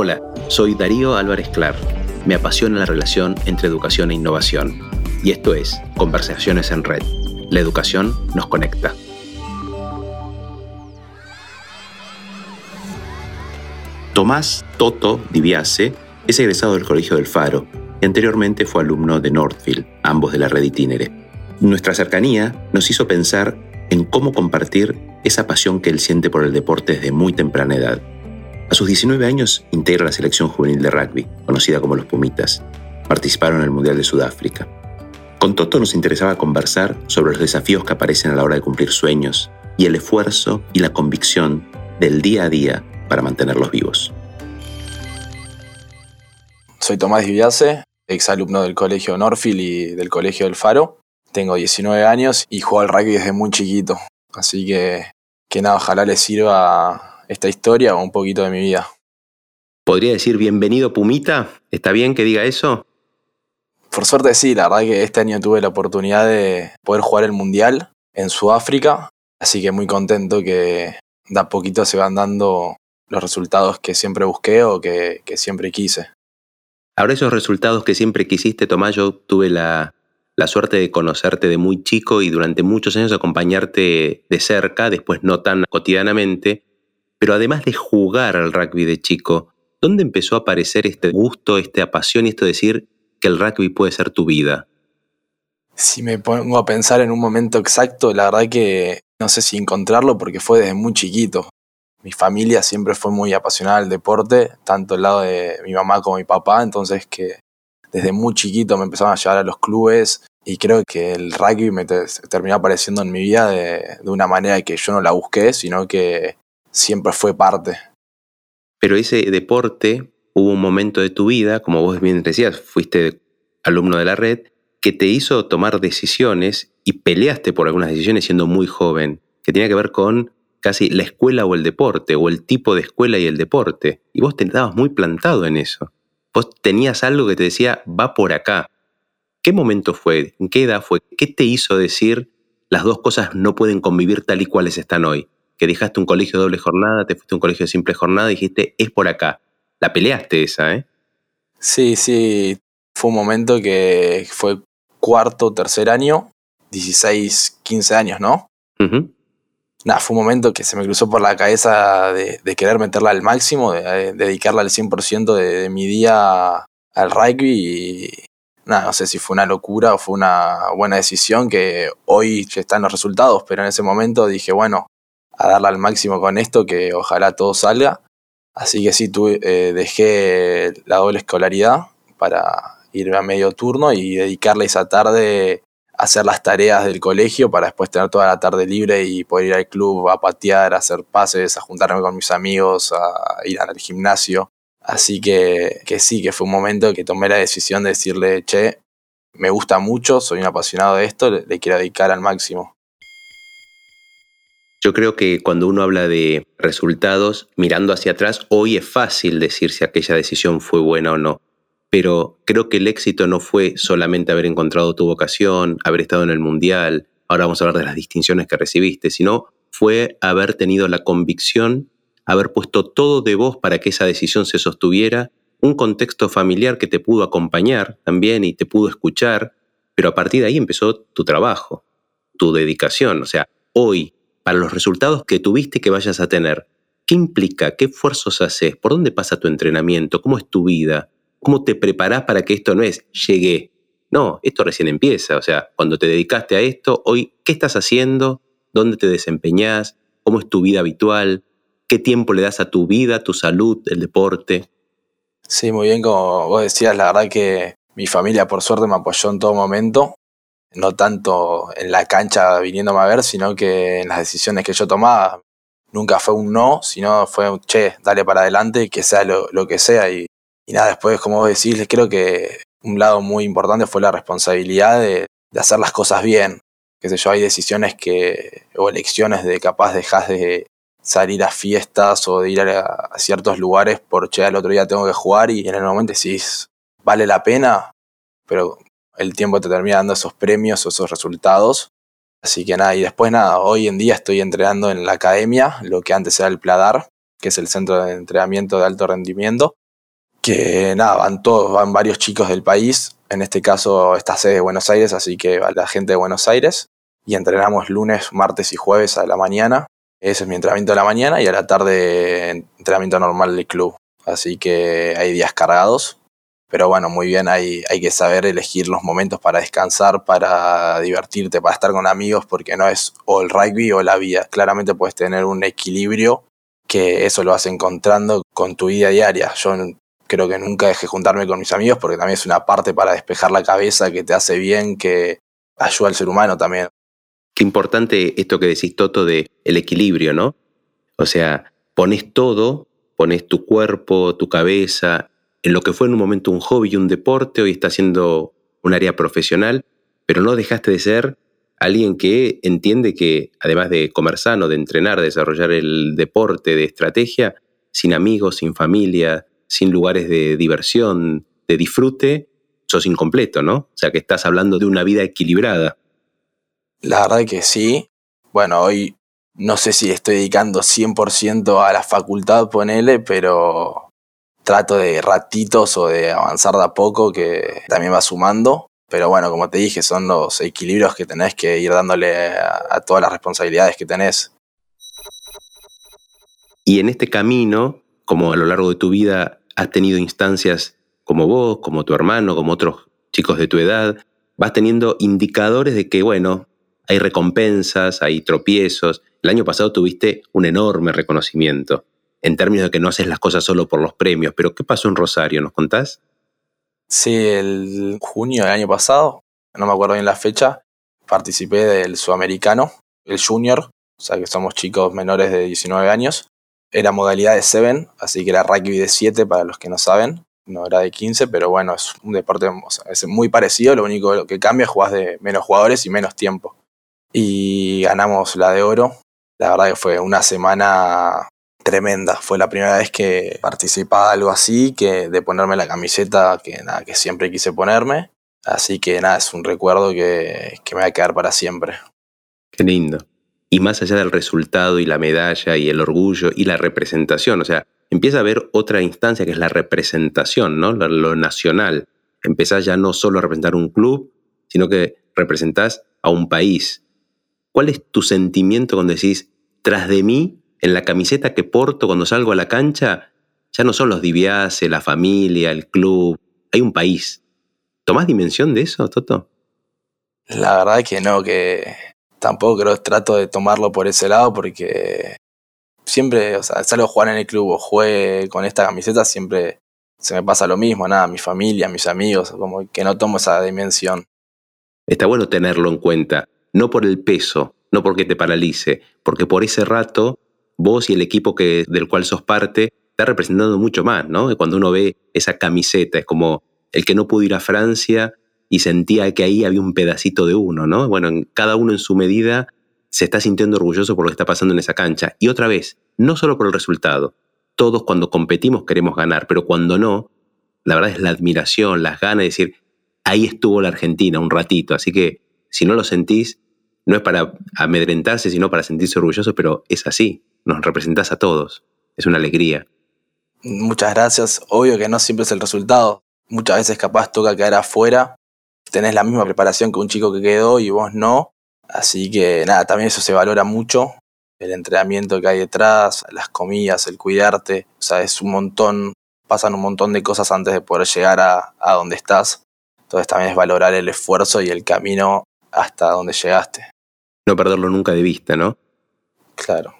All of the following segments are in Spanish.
Hola, soy Darío Álvarez Clar. Me apasiona la relación entre educación e innovación. Y esto es Conversaciones en Red. La educación nos conecta. Tomás Toto Diviase es egresado del Colegio del Faro y anteriormente fue alumno de Northfield, ambos de la red itinere. Nuestra cercanía nos hizo pensar en cómo compartir esa pasión que él siente por el deporte desde muy temprana edad. A sus 19 años integra la selección juvenil de rugby, conocida como los Pumitas. Participaron en el Mundial de Sudáfrica. Con Toto nos interesaba conversar sobre los desafíos que aparecen a la hora de cumplir sueños y el esfuerzo y la convicción del día a día para mantenerlos vivos. Soy Tomás Diviase, exalumno del Colegio Norfield y del Colegio del Faro. Tengo 19 años y juego al rugby desde muy chiquito. Así que, que nada, ojalá les sirva esta historia o un poquito de mi vida. ¿Podría decir bienvenido Pumita? ¿Está bien que diga eso? Por suerte sí, la verdad que este año tuve la oportunidad de poder jugar el Mundial en Sudáfrica, así que muy contento que de a poquito se van dando los resultados que siempre busqué o que, que siempre quise. Ahora esos resultados que siempre quisiste, Tomás, yo tuve la, la suerte de conocerte de muy chico y durante muchos años acompañarte de cerca, después no tan cotidianamente, pero además de jugar al rugby de chico, ¿dónde empezó a aparecer este gusto, esta pasión y esto de decir que el rugby puede ser tu vida? Si me pongo a pensar en un momento exacto, la verdad que no sé si encontrarlo porque fue desde muy chiquito. Mi familia siempre fue muy apasionada del deporte, tanto el lado de mi mamá como mi papá, entonces que desde muy chiquito me empezaron a llevar a los clubes y creo que el rugby me terminó apareciendo en mi vida de, de, una manera que yo no la busqué, sino que siempre fue parte. Pero ese deporte, hubo un momento de tu vida, como vos bien decías, fuiste alumno de la red, que te hizo tomar decisiones y peleaste por algunas decisiones siendo muy joven, que tenía que ver con casi la escuela o el deporte, o el tipo de escuela y el deporte. Y vos te estabas muy plantado en eso. Vos tenías algo que te decía, va por acá. ¿Qué momento fue? ¿En qué edad fue? ¿Qué te hizo decir las dos cosas no pueden convivir tal y cuales están hoy? Que dejaste un colegio de doble jornada, te fuiste a un colegio de simple jornada y dijiste, es por acá. La peleaste esa, ¿eh? Sí, sí. Fue un momento que fue cuarto, tercer año, 16, 15 años, ¿no? Uh Nada, fue un momento que se me cruzó por la cabeza de, de querer meterla al máximo, de, de dedicarla al 100% de, de mi día al rugby y, nada, no sé si fue una locura o fue una buena decisión que hoy ya están los resultados, pero en ese momento dije, bueno, a darle al máximo con esto, que ojalá todo salga. Así que sí, tuve, eh, dejé la doble escolaridad para irme a medio turno y dedicarle esa tarde a hacer las tareas del colegio para después tener toda la tarde libre y poder ir al club a patear, a hacer pases, a juntarme con mis amigos, a ir al gimnasio. Así que, que sí, que fue un momento que tomé la decisión de decirle, che, me gusta mucho, soy un apasionado de esto, le quiero dedicar al máximo. Yo creo que cuando uno habla de resultados, mirando hacia atrás, hoy es fácil decir si aquella decisión fue buena o no. Pero creo que el éxito no fue solamente haber encontrado tu vocación, haber estado en el mundial, ahora vamos a hablar de las distinciones que recibiste, sino fue haber tenido la convicción haber puesto todo de vos para que esa decisión se sostuviera, un contexto familiar que te pudo acompañar también y te pudo escuchar, pero a partir de ahí empezó tu trabajo, tu dedicación. O sea, hoy, para los resultados que tuviste que vayas a tener, ¿qué implica? ¿Qué esfuerzos haces? ¿Por dónde pasa tu entrenamiento? ¿Cómo es tu vida? ¿Cómo te preparás para que esto no es llegué? No, esto recién empieza. O sea, cuando te dedicaste a esto, hoy, ¿qué estás haciendo? ¿Dónde te desempeñás? ¿Cómo es tu vida habitual? qué tiempo le das a tu vida, tu salud, el deporte. Sí, muy bien, como vos decías, la verdad que mi familia por suerte me apoyó en todo momento, no tanto en la cancha viniéndome a ver, sino que en las decisiones que yo tomaba. Nunca fue un no, sino fue un che, dale para adelante, que sea lo, lo que sea. Y, y, nada, después, como vos decís, creo que un lado muy importante fue la responsabilidad de, de hacer las cosas bien. Qué sé yo, hay decisiones que, o elecciones de capaz dejas de, salir a fiestas o de ir a, a ciertos lugares por che, al otro día tengo que jugar y en el momento decís, vale la pena, pero el tiempo te termina dando esos premios o esos resultados. Así que nada, y después nada, hoy en día estoy entrenando en la academia, lo que antes era el Pladar, que es el centro de entrenamiento de alto rendimiento. que nada, van todos, van varios chicos del país. En este caso, esta sede de Buenos Aires, así que la gente de Buenos Aires. Y entrenamos lunes, martes y jueves a la mañana. Ese es mi entrenamiento de la mañana y a la tarde entrenamiento normal del club. Así que hay días cargados. Pero bueno, muy bien, hay, hay que saber elegir los momentos para descansar, para divertirte, para estar con amigos, porque no es o el rugby o la vida. Claramente puedes tener un equilibrio que eso lo vas encontrando con tu vida diaria. Yo creo que nunca dejé juntarme con mis amigos porque también es una parte para despejar la cabeza que te hace bien, que ayuda al ser humano también. Qué importante esto que decís, Toto, de el equilibrio, ¿no? O sea, pones todo, pones tu cuerpo, tu cabeza, en lo que fue en un momento un hobby y un deporte, hoy está siendo un área profesional, pero no dejaste de ser alguien que entiende que, además de comer sano, de entrenar, de desarrollar el deporte, de estrategia, sin amigos, sin familia, sin lugares de diversión, de disfrute, sos incompleto, ¿no? O sea que estás hablando de una vida equilibrada. La verdad que sí. Bueno, hoy no sé si estoy dedicando 100% a la facultad, ponele, pero trato de ratitos o de avanzar de a poco que también va sumando. Pero bueno, como te dije, son los equilibrios que tenés que ir dándole a, todas las responsabilidades que tenés. Y en este camino, como a lo largo de tu vida has tenido instancias como vos, como tu hermano, como otros chicos de tu edad, vas teniendo indicadores de que, bueno, hay recompensas, hay tropiezos. El año pasado tuviste un enorme reconocimiento en términos de que no haces las cosas solo por los premios, pero ¿qué pasó en Rosario? ¿Nos contás? Sí, el junio del año pasado, no me acuerdo bien la fecha, participé del sudamericano, el junior, o sea que somos chicos menores de 19 años. Era modalidad de 7, así que era rugby de 7 para los que no saben, no era de 15, pero bueno, es un deporte muy parecido, lo único que cambia es jugar de menos jugadores y menos tiempo y ganamos la de oro. La verdad que fue una semana tremenda. Fue la primera vez que participaba algo así, que de ponerme la camiseta que, nada, que siempre quise ponerme. Así que nada, es un recuerdo que, que me va a quedar para siempre. Qué lindo. Y más allá del resultado y la medalla y el orgullo y la representación, o sea, empieza a haber otra instancia que es la representación, ¿no? Lo, lo nacional. Empezás ya no solo a representar un club, sino que representás a un país, ¿Cuál es tu sentimiento cuando decís, tras de mí, en la camiseta que porto cuando salgo a la cancha, ya no son los Diviase, la familia, el club, hay un país. ¿Tomás dimensión de eso, Toto? La verdad que no, que tampoco creo, trato de tomarlo por ese lado porque siempre, o sea, salgo a jugar en el club o juegue con esta camiseta, siempre se me pasa lo mismo, nada, mi familia, mis amigos, como que no tomo esa dimensión. Está bueno tenerlo en cuenta no por el peso, no porque te paralice, porque por ese rato vos y el equipo que, del cual sos parte está representando mucho más, ¿no? Cuando uno ve esa camiseta, es como el que no pudo ir a Francia y sentía que ahí había un pedacito de uno, ¿no? Bueno, cada uno en su medida se está sintiendo orgulloso por lo que está pasando en esa cancha. Y otra vez, no solo por el resultado. Todos cuando competimos queremos ganar, pero cuando no, la verdad es la admiración, las ganas de decir, ahí estuvo la Argentina un ratito. Así que si no lo sentís, no es para amedrentarse, sino para sentirse orgulloso, pero es así, nos representás a todos, es una alegría. Muchas gracias, obvio que no siempre es el resultado, muchas veces capaz toca quedar afuera, tenés la misma preparación que un chico que quedó y vos no, así que nada, también eso se valora mucho, el entrenamiento que hay detrás, las comidas, el cuidarte, o sea, es un montón, pasan un montón de cosas antes de poder llegar a, a donde estás, entonces también es valorar el esfuerzo y el camino hasta donde llegaste. No perderlo nunca de vista, ¿no? Claro.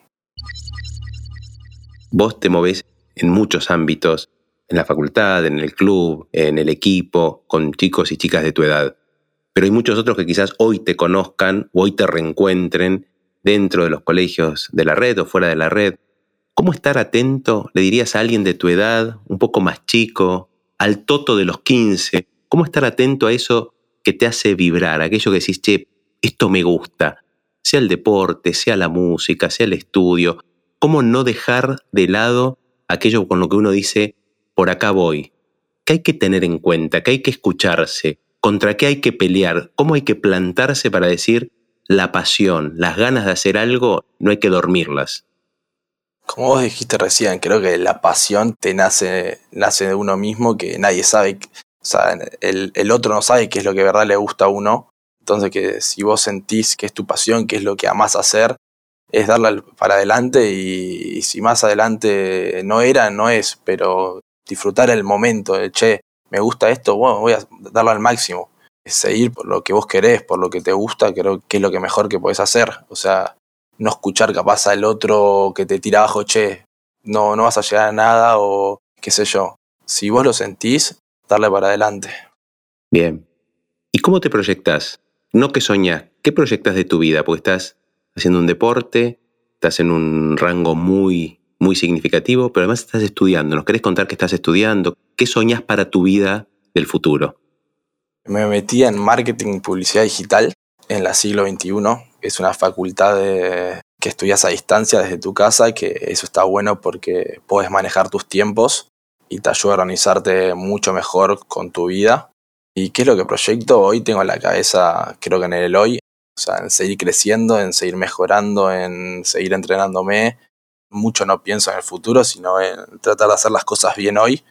Vos te movés en muchos ámbitos, en la facultad, en el club, en el equipo, con chicos y chicas de tu edad. Pero hay muchos otros que quizás hoy te conozcan o hoy te reencuentren dentro de los colegios de la red o fuera de la red. ¿Cómo estar atento, le dirías a alguien de tu edad, un poco más chico, al toto de los 15? ¿Cómo estar atento a eso que te hace vibrar, aquello que decís, che, esto me gusta, sea el deporte, sea la música, sea el estudio, cómo no dejar de lado aquello con lo que uno dice, por acá voy, ¿Qué hay que tener en cuenta, ¿Qué hay que escucharse, contra qué hay que pelear, cómo hay que plantarse para decir la pasión, las ganas de hacer algo, no hay que dormirlas. Como vos dijiste recién, creo que la pasión te nace, nace de uno mismo, que nadie sabe, o sea, el, el otro no sabe qué es lo que verdad le gusta a uno. Entonces, que si vos sentís que es tu pasión, que es lo que amás hacer, es darla para adelante y, si más adelante no era, no es, pero disfrutar el momento, de che, me gusta esto, bueno, voy a darlo al máximo. Seguir por lo que vos querés, por lo que te gusta, creo que es lo que mejor que podés hacer. O sea, no escuchar capaz al otro que te tira abajo, che, no, no vas a llegar a nada o qué sé yo. Si vos lo sentís, darle para adelante. Bien. ¿Y cómo te proyectas? No que soñás, ¿qué proyectas de tu vida? Porque estás haciendo un deporte, estás en un rango muy, muy significativo, pero además estás estudiando. ¿Nos querés contar qué estás estudiando? ¿Qué soñas para tu vida del futuro? Me metí en marketing y publicidad digital en la siglo XXI. Es una facultad que estudias a distancia desde tu casa, que eso está bueno porque puedes manejar tus tiempos y te ayuda a organizarte mucho mejor con tu vida. ¿Y qué es lo que proyecto? Hoy tengo en la cabeza, creo que en el hoy, o sea, en seguir creciendo, en seguir mejorando, en seguir entrenándome. Mucho no pienso en el futuro, sino en tratar de hacer las cosas bien hoy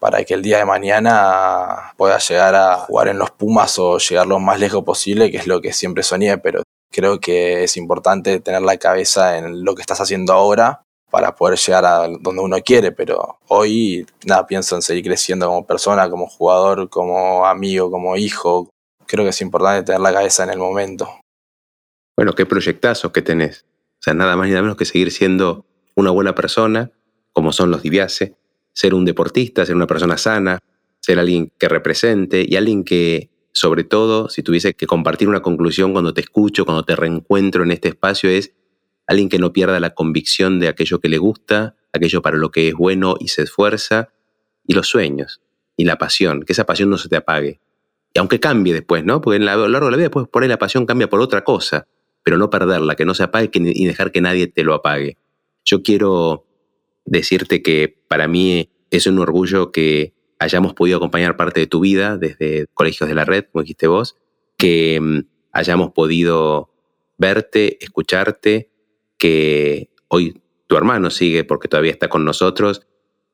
para que el día de mañana pueda llegar a jugar en los Pumas o llegar lo más lejos posible, que es lo que siempre soñé, pero creo que es importante tener la cabeza en lo que estás haciendo ahora para poder llegar a donde uno quiere, pero hoy nada, pienso en seguir creciendo como persona, como jugador, como amigo, como hijo. Creo que es importante tener la cabeza en el momento. Bueno, qué proyectazos que tenés. O sea, nada más ni nada menos que seguir siendo una buena persona, como son los Diviase, ser un deportista, ser una persona sana, ser alguien que represente y alguien que, sobre todo, si tuviese que compartir una conclusión cuando te escucho, cuando te reencuentro en este espacio, es alguien que no pierda la convicción de aquello que le gusta, aquello para lo que es bueno y se esfuerza, y los sueños, y la pasión, que esa pasión no se te apague. Y aunque cambie después, ¿no? Porque a lo largo de la vida, después por ahí la pasión cambia por otra cosa pero no perderla, que no se apague y dejar que nadie te lo apague. Yo quiero decirte que para mí es un orgullo que hayamos podido acompañar parte de tu vida desde Colegios de la Red, como dijiste vos, que mm, hayamos podido verte, escucharte, que hoy tu hermano sigue porque todavía está con nosotros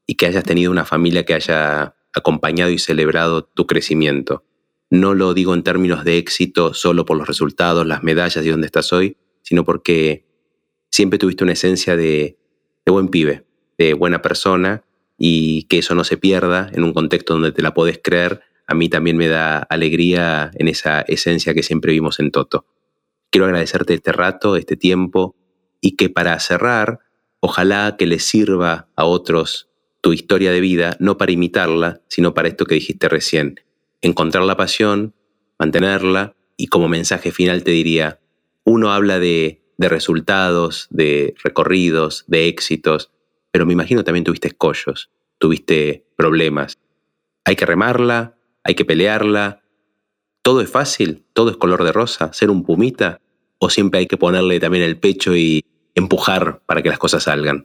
y que hayas tenido una familia que haya acompañado y celebrado tu crecimiento. No lo digo en términos de éxito solo por los resultados, las medallas y dónde estás hoy, sino porque siempre tuviste una esencia de, buen pibe, de buena persona y que eso no se pierda en un contexto donde te la podés creer, a mí también me da alegría en esa esencia que siempre vimos en Toto. Quiero agradecerte este rato, este tiempo y que para cerrar, ojalá que les sirva a otros tu historia de vida, no para imitarla, sino para esto que dijiste recién, encontrar la pasión, mantenerla y como mensaje final te diría, uno habla de, resultados, de recorridos, de éxitos, pero me imagino también tuviste escollos, tuviste problemas. Hay que remarla, hay que pelearla. ¿Todo es fácil? ¿Todo es color de rosa? ¿Ser un pumita? ¿O siempre hay que ponerle también el pecho y empujar para que las cosas salgan?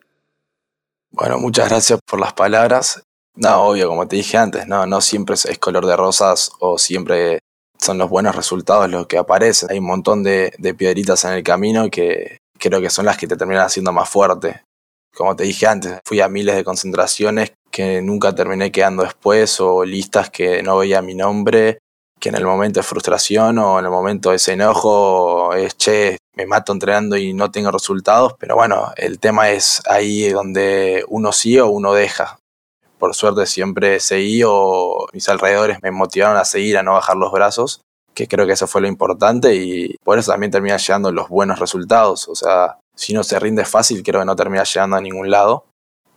Bueno, muchas gracias por las palabras. No, obvio, como te dije antes, no, siempre es color de rosas o siempre son los buenos resultados los que aparecen. Hay un montón de, piedritas en el camino que creo que son las que te terminan haciendo más fuerte. Como te dije antes, fui a miles de concentraciones que nunca terminé quedando después o listas que no veía mi nombre, que en el momento de frustración o en el momento ese enojo es, che, me mato entrenando y no tengo resultados, pero bueno, el tema es ahí donde uno sí o uno deja por suerte siempre seguí o mis alrededores me motivaron a seguir, a no bajar los brazos, que creo que eso fue lo importante y por eso también termina llegando los buenos resultados. O sea, si no se rinde fácil, creo que no termina llegando a ningún lado.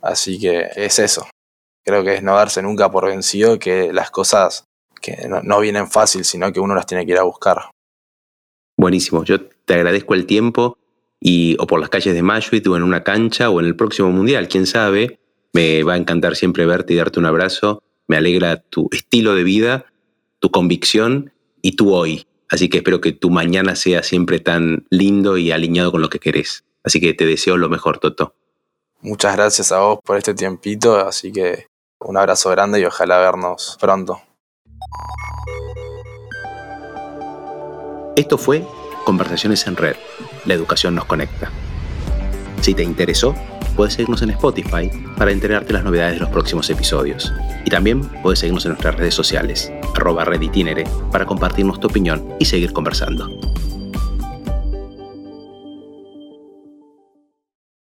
Así que es eso. Creo que es no darse nunca por vencido que las cosas que no, vienen fácil, sino que uno las tiene que ir a buscar. Buenísimo. Yo te agradezco el tiempo y o por las calles de Mashuit o en una cancha o en el próximo mundial, quién sabe, me va a encantar siempre verte y darte un abrazo. Me alegra tu estilo de vida, tu convicción y tu hoy. Así que espero que tu mañana sea siempre tan lindo y alineado con lo que querés. Así que te deseo lo mejor, Toto. Muchas gracias a vos por este tiempito, así que un abrazo grande y ojalá vernos pronto. Esto fue Conversaciones en Red. La educación nos conecta. Si te interesó, puedes seguirnos en Spotify para enterarte de las novedades de los próximos episodios. Y también puedes seguirnos en nuestras redes sociales, arroba reditinere, para compartirnos tu opinión y seguir conversando.